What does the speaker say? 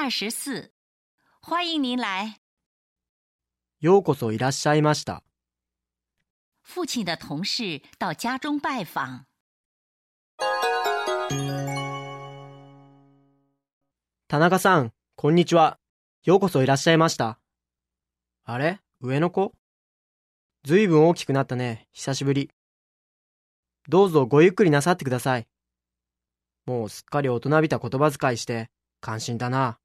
二十四，欢迎您来。ようこそいらっしゃいました。父亲的同事到家中拜访。田中さん、こんにちは。ようこそいらっしゃいました。あれ？上の子？ずいぶん大きくなったね。久しぶり。どうぞごゆっくりなさってください。もうすっかり大人びた言葉遣いして、感心だな。